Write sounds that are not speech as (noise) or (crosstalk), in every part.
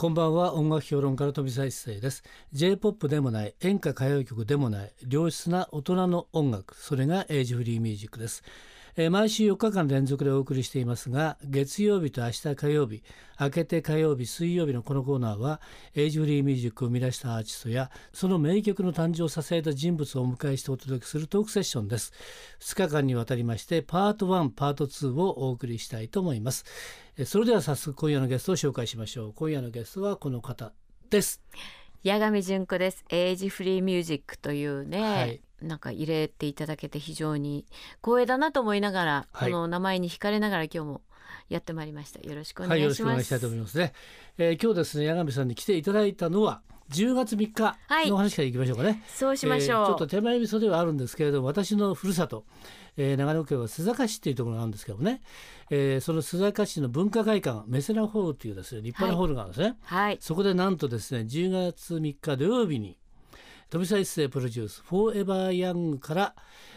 こんばんは。音楽評論家の富澤一世です。J-POP でもない演歌歌謡曲でもない良質な大人の音楽それがエイジフリーミュージックです。えー毎週4日間連続でお送りしていますが月曜日と明日火曜日明けて火曜日水曜日のこのコーナーはエイジフリーミュージックを生み出したアーティストやその名曲の誕生を支えた人物をお迎えしてお届けするトークセッションです。2日間にわたりましてパート1パート2をお送りしたいと思います。えーそれでは早速今夜のゲストを紹介しましょう。今夜のゲストはこの方です。八神純子です。エイジフリーミュージックというね、はいなんか入れていただけて非常に光栄だなと思いながら、はい。この名前に惹かれながら今日もやってまいりました。よろしくおはい、よろ願いします、しくお願いしたいと思いますね。えー今日ですね、八神さんに来ていただいたのは10月3日はい。の話からいきましょうかね。そうしましょう、えーちょっと手前味噌ではあるんですけれども、私のふるさと、えー長野県は須坂市っていうところがあるんですけどもね、えーその須坂市の文化会館メセナホールっていうですね立派なホールがあるんですね。はい。そこでなんとですね10月3日土曜日に富澤一誠プロデュース「 Forever Young から、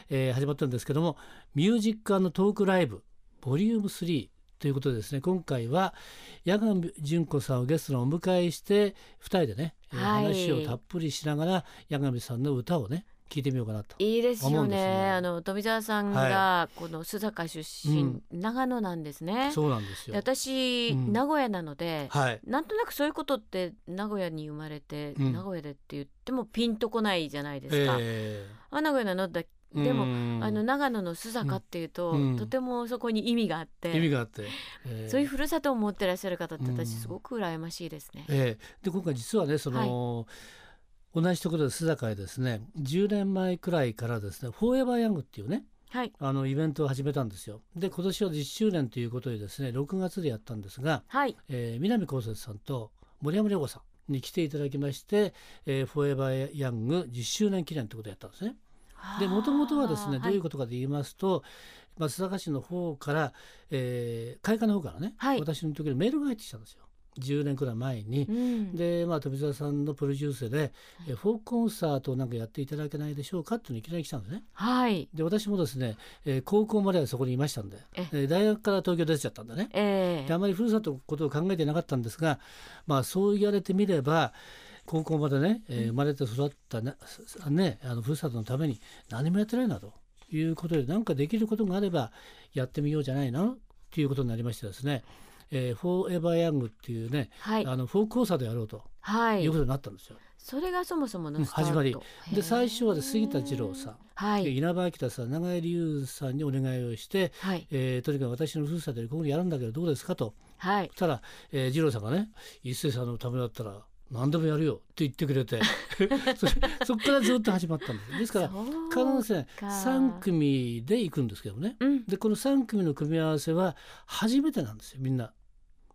えー始まったんですけどもミュージックトークライブ Volume 3ということでですね。今回は八神純子さんをゲストにお迎えして2人でね、えーはい。話をたっぷりしながら八神さんの歌をね聞いてみようかなと。いいですよね。あの富澤さんがこの須坂出身、長野なんですね。そうなんですでよ。私、うん。名古屋なので、はい。なんとなくそういうことって名古屋に生まれて、うん。名古屋でって言ってもピンとこないじゃないですか、えあ名古屋なのだーでもうん。あの長野の須坂っていうと、うん。とてもそこに意味があって意味があって、えーそういうふるさとを持ってらっしゃる方ってうん。私すごく羨ましいですね。ええ。で今回実はねその、同じところで須坂へですね10年前くらいからですね「フォーエバーヤング」っていうねはい。あのイベントを始めたんですよ。で今年は10周年ということでですね6月でやったんですが、はい。えー南こうせつさんと森山良子さんに来ていただきまして「えーフォーエバーヤング10周年記念」ということをやったんですね。でもともとはですねどういうことかと言いますと、まあ、須坂市の方から、えー会館の方からね、はい。私の時にメールが入ってきたんですよ10年くらい前に。うん。で、まあ、富澤さんのプロデュースで、えフォークコンサートをなんかやっていただけないでしょうかっていうのいきなり来たんですね。はい。で私もですね、えー高校まではそこにいましたんで、ええ。ー大学から東京出ちゃったんでね。えであまりふるさとのことを考えてなかったんですが、まあ、そう言われてみれば高校までね、えー生まれて育ったねねあのふるさとのために何もやってないなと。いうことで何かできることがあればやってみようじゃないの？ということになりましてですね「えー、フォーエバーヤング」っていうね、はい。あのフォークコンサートやろうと。はい。いうことになったんですよ。それがそもそもうんの始まり。で最初はで杉田二郎さん、はい。で稲葉明さん長井龍さんにお願いをして、はい。えーとにかく私のふるさとでここにやるんだけどどうですかと。はい。そしたら、えー、二郎さんがね一星さんのためだったら何でもやるよって言ってくれて。(laughs) それそこからずっと始まったんです。ですから必ずねか。3組で行くんですけどね。うん。でこの3組の組み合わせは初めてなんですよみんな。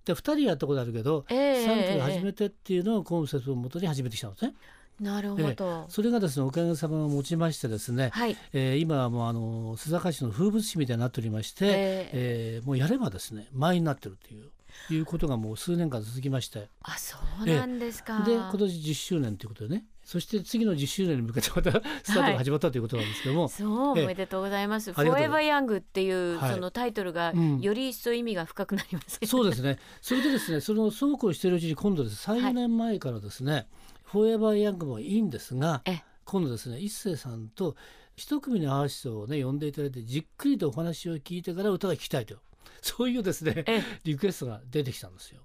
で2人やったことあるけど、ええ3組初めてっていうのをコンセプトをもとに始めてきたんですね。なるほど、それがですねおかげさまをもちましてですね、はい。えー今はもうあの須坂市の風物詩みたいになっておりまして、ええ。ーもうやればですね前になってるといういうことがもう数年間続きまして。あそうなんですか、で今年10周年ということでねそして次の10周年に向けてまた (laughs) スタートが始まったということなんですけども、そうええ。おめでとうございます。フォーエバーヤングっていうはい。そのタイトルがうん。より一層意味が深くなりますね。そうですね。それでですねそのそうこうしているうちに今度です。34年前からですね、フォーエバーヤングもいいんですがえ今度ですね一星さんと一組のアーティストをね呼んでいただいてじっくりとお話を聞いてから歌が聴きたいと。そういうですねえ。リクエストが出てきたんですよ。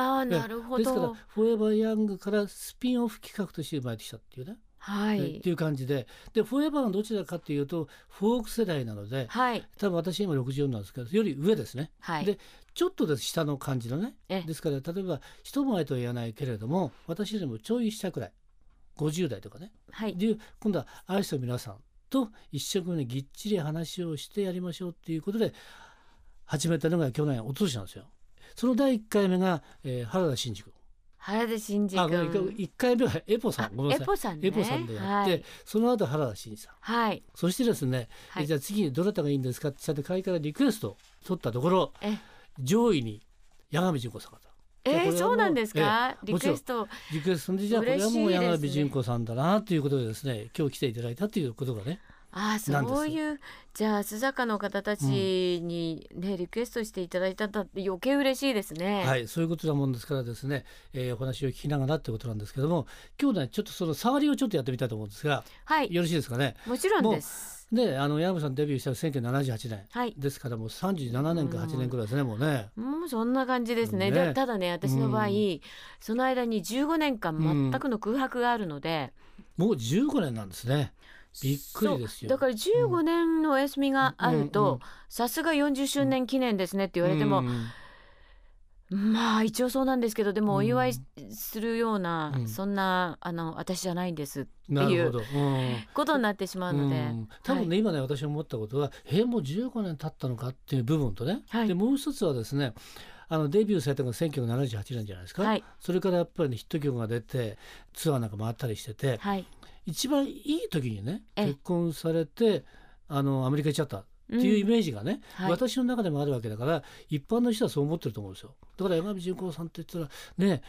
ああなるほですからど。「フォーエバーヤング」からスピンオフ企画として生まれてきたっていうね、はい。えっていう感じで。でフォーエバーがどちらかっていうとフォーク世代なのではい。多分私今64なんですけどより上ですね。はい。でちょっとです下の感じのね。えですから例えば人前とは言わないけれども私よりもちょい下くらい。50代とかね。はい。で今度はアーティストの皆さんと一生懸命ぎっちり話をしてやりましょうっていうことで始めたのが去年一昨年なんですよ。その第1回目が、えー原田真二君原田真二君。1回目はエポさんごめんなエさいポさんね。エポさんでやって、はいその後原田真二さんはい。そしてですね、はいえじゃあ次にどなたがいいんですかってちゃんと会からリクエストを取ったところえ？上位に八神純子さんがえー、そうなんですか？リクエスト。リクエストでじゃあこれはもう八神純子さんだなということでですね今日来ていただいたということがねあそういうじゃあ須坂の方たちにね、リクエストしていただいたんだって余計嬉しいですね。はい、そういうことなもんですからですね、えーお話を聞きながらってことなんですけども今日ねちょっとその触りをちょっとやってみたいと思うんですがはい、よろしいですかね？もちろんです。であの矢山さんデビューしたの1978年はい。ですからもう37年か8年くらいですねもうね。もうそんな感じですね。ねでただね私の場合、うんその間に15年間全くの空白があるので、もう15年なんですね。びっくりですよ。だから15年のお休みがあるとさすが40周年記念ですねって言われても、うんまあ一応そうなんですけどでもお祝いするような、うん。そんなあの私じゃないんですっていう。うん。ことになってしまうので、うん。多分ね、今ね私思ったことはえーもう15年経ったのかっていう部分とね、はい。でもう一つはですねあのデビューされたのが1978年じゃないですか、はい。それからやっぱり、ね、ヒット曲が出てツアーなんか回ったりしててはい一番いい時にねええ。結婚されてあのアメリカ行っちゃったっていうイメージがね、はい。私の中でもあるわけだから一般の人はそう思ってると思うんですよ。だから山口純子さんって言ったらね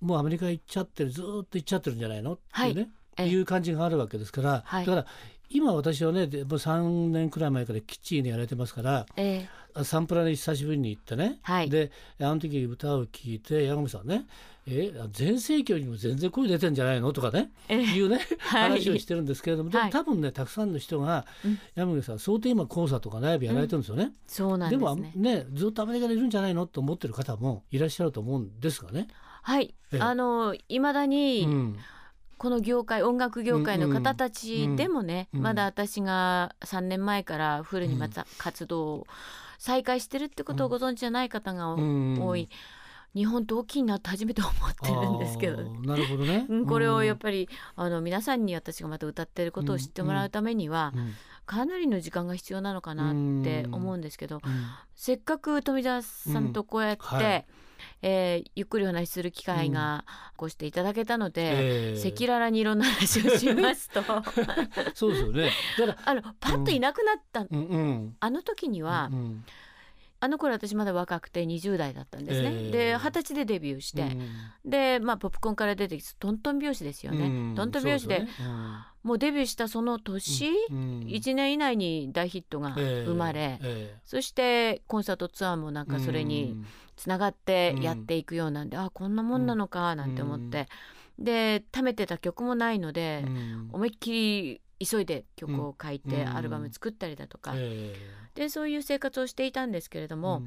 もうアメリカ行っちゃってるずーっと行っちゃってるんじゃないの？っていうね、ええ。いう感じがあるわけですから、はい。だから今私はねでもう3年くらい前からきっちりやられてますからえーサンプラに久しぶりに行ってね、はい。であの時歌を聴いて山口さんね。え全盛期よりも全然声出てんじゃないの？とかね。えーいうね (laughs) はい。話をしてるんですけれども、多分ねたくさんの人がうん。山口さん相当今コンサートとかライブやられてるんですよね。そうなんでもですね。ねずっとアメリカにいるんじゃないの？と思ってる方もいらっしゃると思うんですがね。はい、ええ。あの未だに、うんこの業界音楽業界の方たちでもね、うんうんまだ私が3年前からフルにまた活動を再開してるってことをご存知じゃない方がうん多い、日本って大きいなって初めて思ってるんですけどなるほどね。(laughs) うんこれをやっぱぱりあの皆さんに私がまた歌ってることを知ってもらうためにはかなりの時間が必要なのかなって思うんですけどせっかく富澤さんとこうやって、うんはいえーゆっくりお話しする機会がこうしていただけたので、赤裸々にいろんな話をしますと。(laughs) そうですよね。だからあのパッといなくなった、うんうん。あの時には、うんあの頃私まだ若くて20代だったんですね。えーで二十歳でデビューして、でまあポップコーンから出てきてトントン拍子ですよね。うんトントン拍子でね。もうデビューしたその年、うんうん。1年以内に大ヒットがええ生まれ、ええ。そしてコンサートツアーもなんかそれにつながってうん。やっていくようなんで、あこんなもんなのかなんて思って、で貯めてた曲もないので、うん。思いっきり急いで曲を書いてうん。アルバム作ったりだとか、えでそういう生活をしていたんですけれどえも、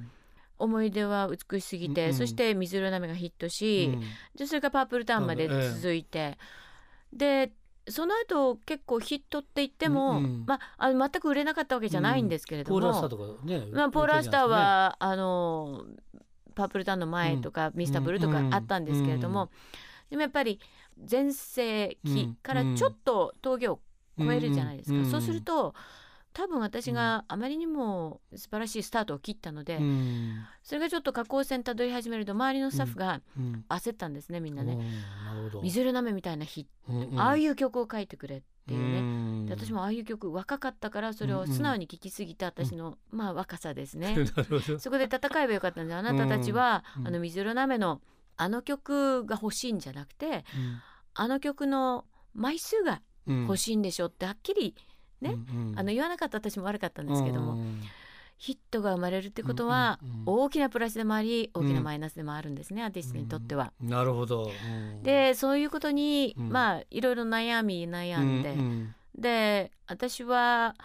思い出は美しすぎて、うん。そして「水色の雨」がヒットし、うん。でそれから「パープルタウン」まで続いて、でその後結構ヒットって言っても、うんうん。まあ、あの全く売れなかったわけじゃないんですけれども、ポーラースターとかね。まあ、ポーラースターは、あのパープルタウンの前とか、ミスターブルーとかあったんですけれども、でもやっぱり全盛期からちょっと峠を超えるじゃないですか、うんそうすると多分私があまりにも素晴らしいスタートを切ったので、うん。それがちょっと下降線たどり始めると周りのスタッフがうん。焦ったんですねみんなね。水色の雨みたいな日、うんうん。ああいう曲を書いてくれっていうね、ん。で私もああいう曲若かったからそれを素直に聴きすぎた私の、まあ若さですね。(laughs) そこで戦えばよかったんであなたた。ちは、うんあの水色の雨のあの曲が欲しいんじゃなくてあの曲の枚数が欲いしいんでしょってはっきりねあの言わなかった私も悪かったんですけども、ヒットが生まれるってことはうんうんうん。大きなプラスでもあり大きなマイナスでもあるんですね、アーティストにとっては。なるほど。うん。でそういうことに、うん。まあいろいろ悩み悩んで、ううん。で私は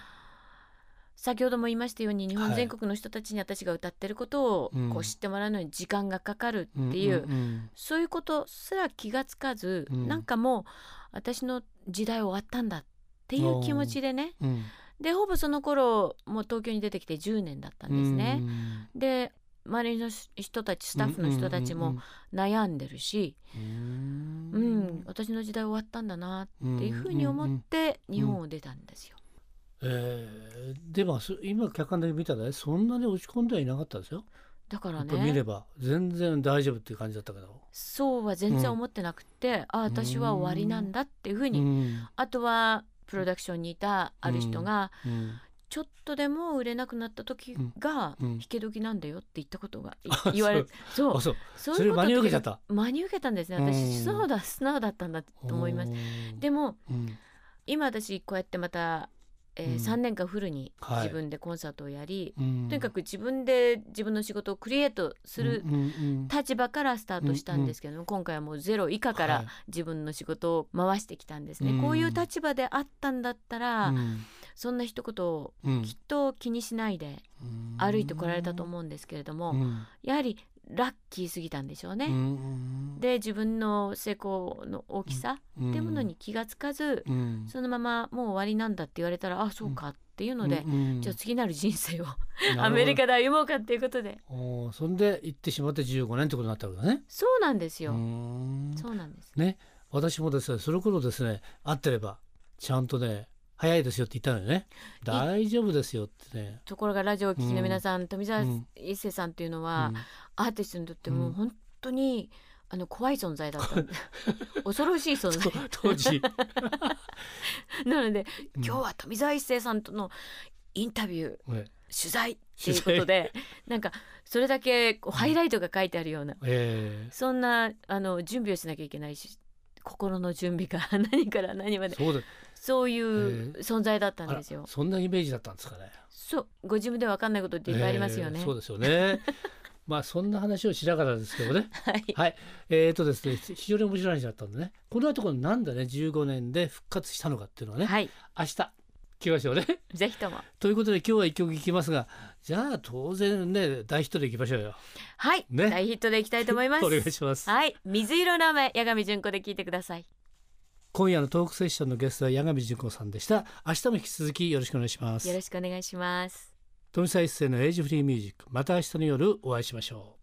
先ほども言いましたように日本はい全国の人たちに私が歌ってることをうん。こう知ってもらうのに時間がかかるっていう、んん。そういうことすら気がつかず、うん。なんかもう私の時代終わったんだっていう気持ちでね。うん。でほぼその頃もう東京に出てきて10年だったんですね。うん。で周りの人たちスタッフの人たちも悩んでるし、うんうん私の時代終わったんだなっていうふうに思って日本を出たんですよ。えーでもそ今客観的に見たらねそんなに落ち込んではいなかったですよ。だからやっぱ見れねば全然大丈夫っていう感じだったけど。そうは全然思ってなくて、あ私は終わりなんだっていうふうに、うん。あとはプロダクションにいたある人が、うん。ちょっとでも売れなくなった時がうん。うん。引け時なんだよって言ったことが言われそう。あそう。そうそれ真に受けちゃたった。真に受けたんですね。うん。私素直だ素直だったんだと思います。すでもうん。今私こうやってまたえーうん3年間フルにはい。自分でコンサートをやり、うん。とにかく自分で自分の仕事をクリエイトする立場からスタートしたんですけども、今回はもうゼロ以下かはい。ら自分の仕事を回してきたんですね、うん。こういう立場であったんだったら、うん。そんな一言をうん。きっと気にしないで歩いてこられたと思うんですけれども、うん。やはりラッキーすぎたんでしょうね。うんで自分の成功の大きさうん。っていうものに気がつかず、うん。そのままもう終わりなんだって言われたらあそうかっていうので、うん。じゃあ次なる人生を (laughs) アメリカで歩もうかっていうことで。そんで行ってしまって15年ってことになったわけだね。そうなんですよ、そうなんです。ね。私もですねその頃ですね会ってればちゃんとね早いですよって言ったのよね。大丈夫ですよってね。ところがラジオを聴きの皆さん、富澤うん一世さんっていうのは、うん。アーティストにとってもうん。う本当に、あの怖い存在だった。(laughs) 恐ろしい存在。当時。(laughs) なので、うん。今日は富澤一世さんとのインタビューね取材っていうことでなんかそれだけこうハイライトが書いてあるような、えそんなあの準備をしなきゃいけないし心の準備から (laughs) 何から何まで。ーそうだそういう存在だったんですよ。そんなイメージだったんですかね。そうご自分でわかんないことっていっぱいありますよね。えーそうですよね。(laughs) まあそんな話をしながらですけどね。(laughs) はい、はい。えー、とですね非常に面白い話だったんでね。この後このなんでね15年で復活したのかっていうのはね、はい、明日聞きましょうね。ぜひともということで今日は一曲聴きますがじゃあ当然ね大ヒットでいきましょうよ。はい、ね大ヒットでいきたいと思います。(laughs) お願いします。はい、水色の雨、八神純子で聞いてください。今夜のトークセッションのゲストは矢上純子さんでした。明日も引き続きよろしくお願いしますよ。ろしくお願いします。富澤一世のエイジフリーミュージックまた明日の夜お会いしましょう。